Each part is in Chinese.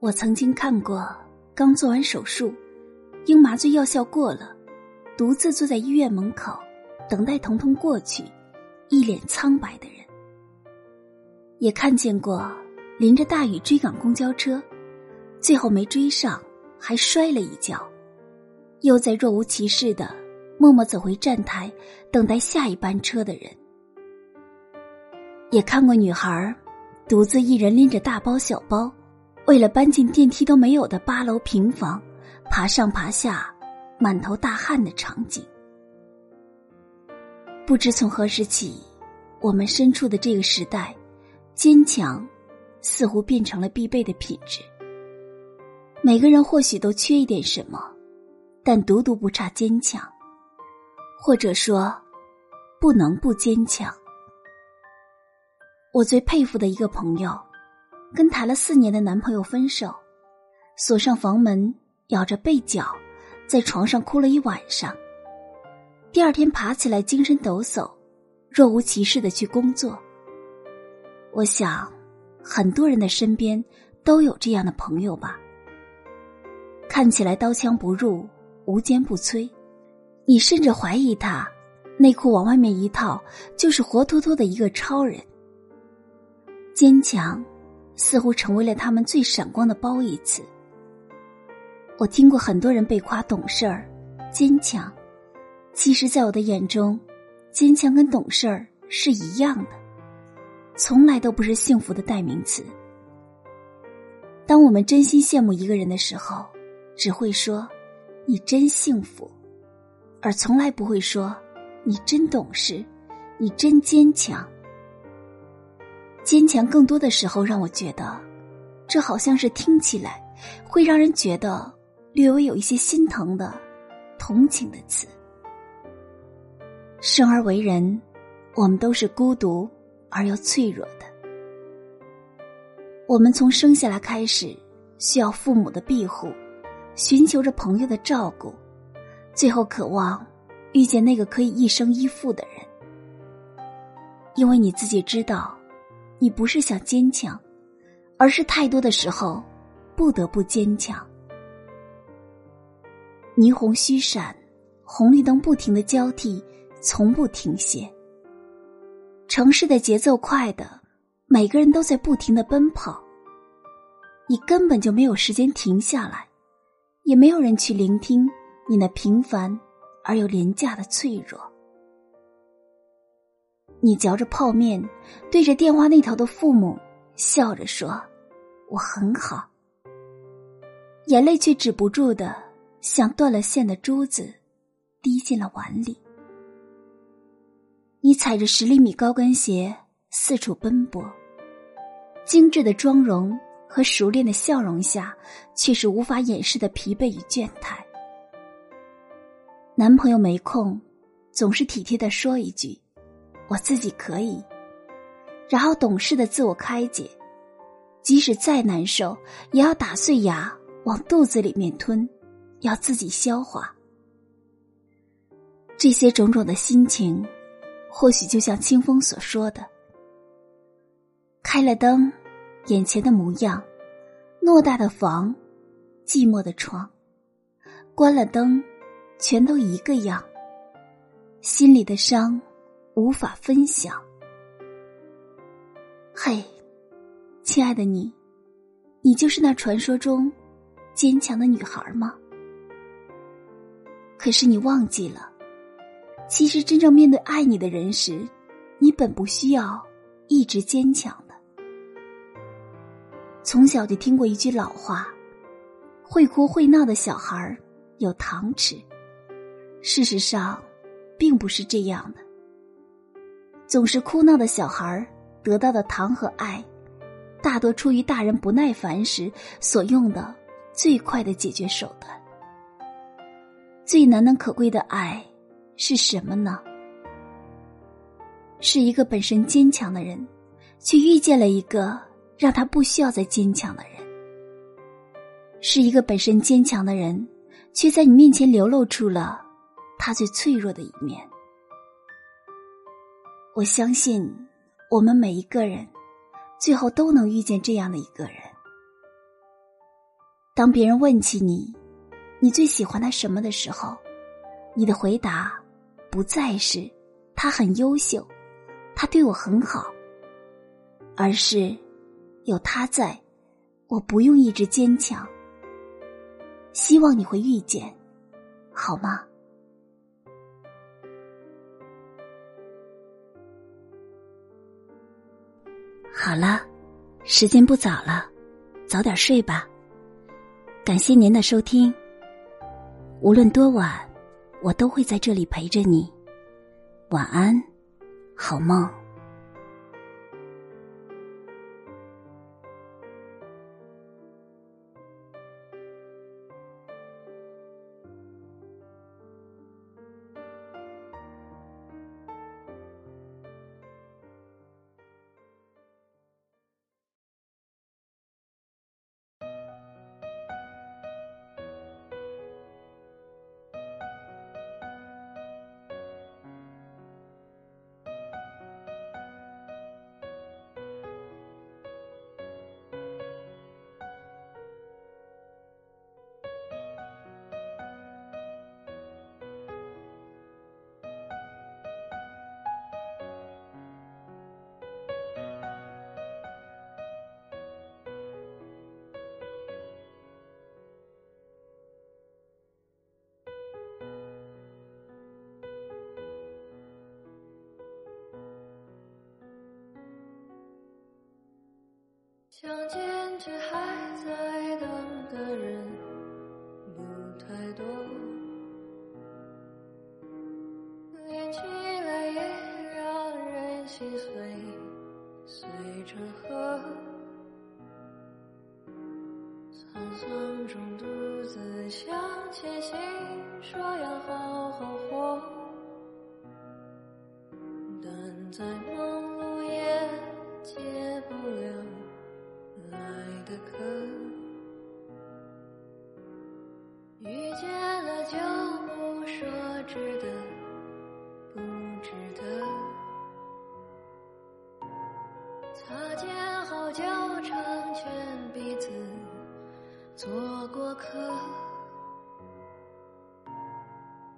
我曾经看过刚做完手术，因麻醉药效过了，独自坐在医院门口等待疼痛过去，一脸苍白的人。也看见过淋着大雨追赶公交车，最后没追上，还摔了一跤，又在若无其事的默默走回站台等待下一班车的人。也看过女孩独自一人拎着大包小包。为了搬进电梯都没有的八楼平房，爬上爬下，满头大汗的场景。不知从何时起，我们身处的这个时代，坚强似乎变成了必备的品质。每个人或许都缺一点什么，但独独不差坚强，或者说，不能不坚强。我最佩服的一个朋友。跟谈了四年的男朋友分手，锁上房门，咬着被角，在床上哭了一晚上。第二天爬起来，精神抖擞，若无其事的去工作。我想，很多人的身边都有这样的朋友吧。看起来刀枪不入，无坚不摧，你甚至怀疑他内裤往外面一套，就是活脱脱的一个超人。坚强。似乎成为了他们最闪光的褒义词。我听过很多人被夸懂事儿、坚强，其实，在我的眼中，坚强跟懂事儿是一样的，从来都不是幸福的代名词。当我们真心羡慕一个人的时候，只会说“你真幸福”，而从来不会说“你真懂事”，“你真坚强”。坚强更多的时候让我觉得，这好像是听起来会让人觉得略微有一些心疼的同情的词。生而为人，我们都是孤独而又脆弱的。我们从生下来开始，需要父母的庇护，寻求着朋友的照顾，最后渴望遇见那个可以一生依附的人，因为你自己知道。你不是想坚强，而是太多的时候不得不坚强。霓虹虚闪，红绿灯不停的交替，从不停歇。城市的节奏快的，每个人都在不停的奔跑。你根本就没有时间停下来，也没有人去聆听你那平凡而又廉价的脆弱。你嚼着泡面，对着电话那头的父母笑着说：“我很好。”眼泪却止不住的像断了线的珠子，滴进了碗里。你踩着十厘米高跟鞋四处奔波，精致的妆容和熟练的笑容下，却是无法掩饰的疲惫与倦怠。男朋友没空，总是体贴的说一句。我自己可以，然后懂事的自我开解，即使再难受，也要打碎牙往肚子里面吞，要自己消化。这些种种的心情，或许就像清风所说的：开了灯，眼前的模样，偌大的房，寂寞的床；关了灯，全都一个样，心里的伤。无法分享。嘿，亲爱的你，你就是那传说中坚强的女孩吗？可是你忘记了，其实真正面对爱你的人时，你本不需要一直坚强的。从小就听过一句老话：“会哭会闹的小孩有糖吃。”事实上，并不是这样的。总是哭闹的小孩得到的糖和爱，大多出于大人不耐烦时所用的最快的解决手段。最难能可贵的爱是什么呢？是一个本身坚强的人，却遇见了一个让他不需要再坚强的人；是一个本身坚强的人，却在你面前流露出了他最脆弱的一面。我相信，我们每一个人，最后都能遇见这样的一个人。当别人问起你，你最喜欢他什么的时候，你的回答不再是他很优秀。他对我很好，而是有他在，我不用一直坚强。希望你会遇见，好吗？好了，时间不早了，早点睡吧。感谢您的收听。无论多晚，我都会在这里陪着你。晚安。好梦。相见却还在等的人不太多，连起来也让人心碎，碎成河。沧桑中独自向前行，说要好好活，但在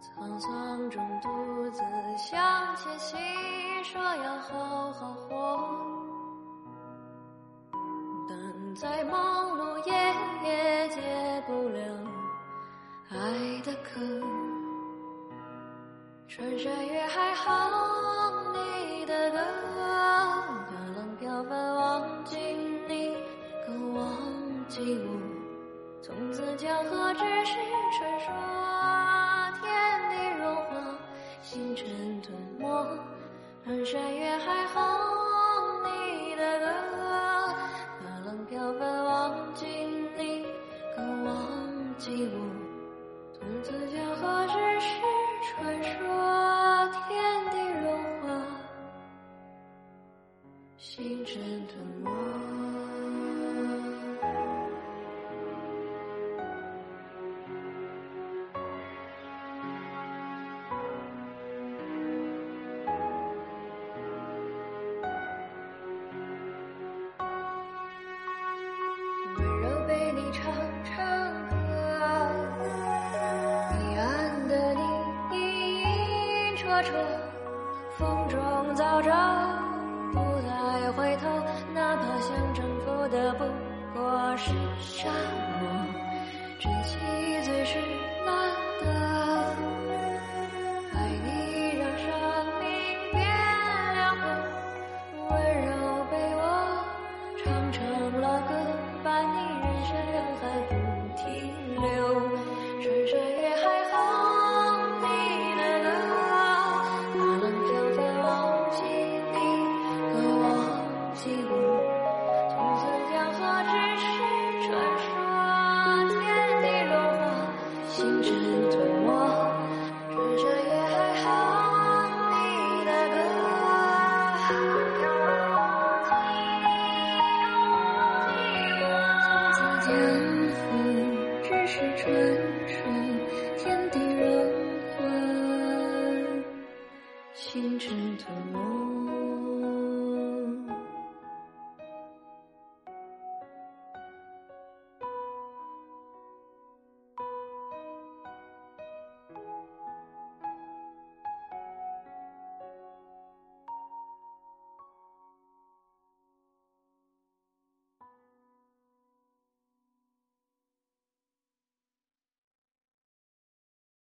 沧桑中独自向前行，说要好好活，但再忙碌也也解不了爱的渴。穿山越海好的不过是沙漠珍惜最是难得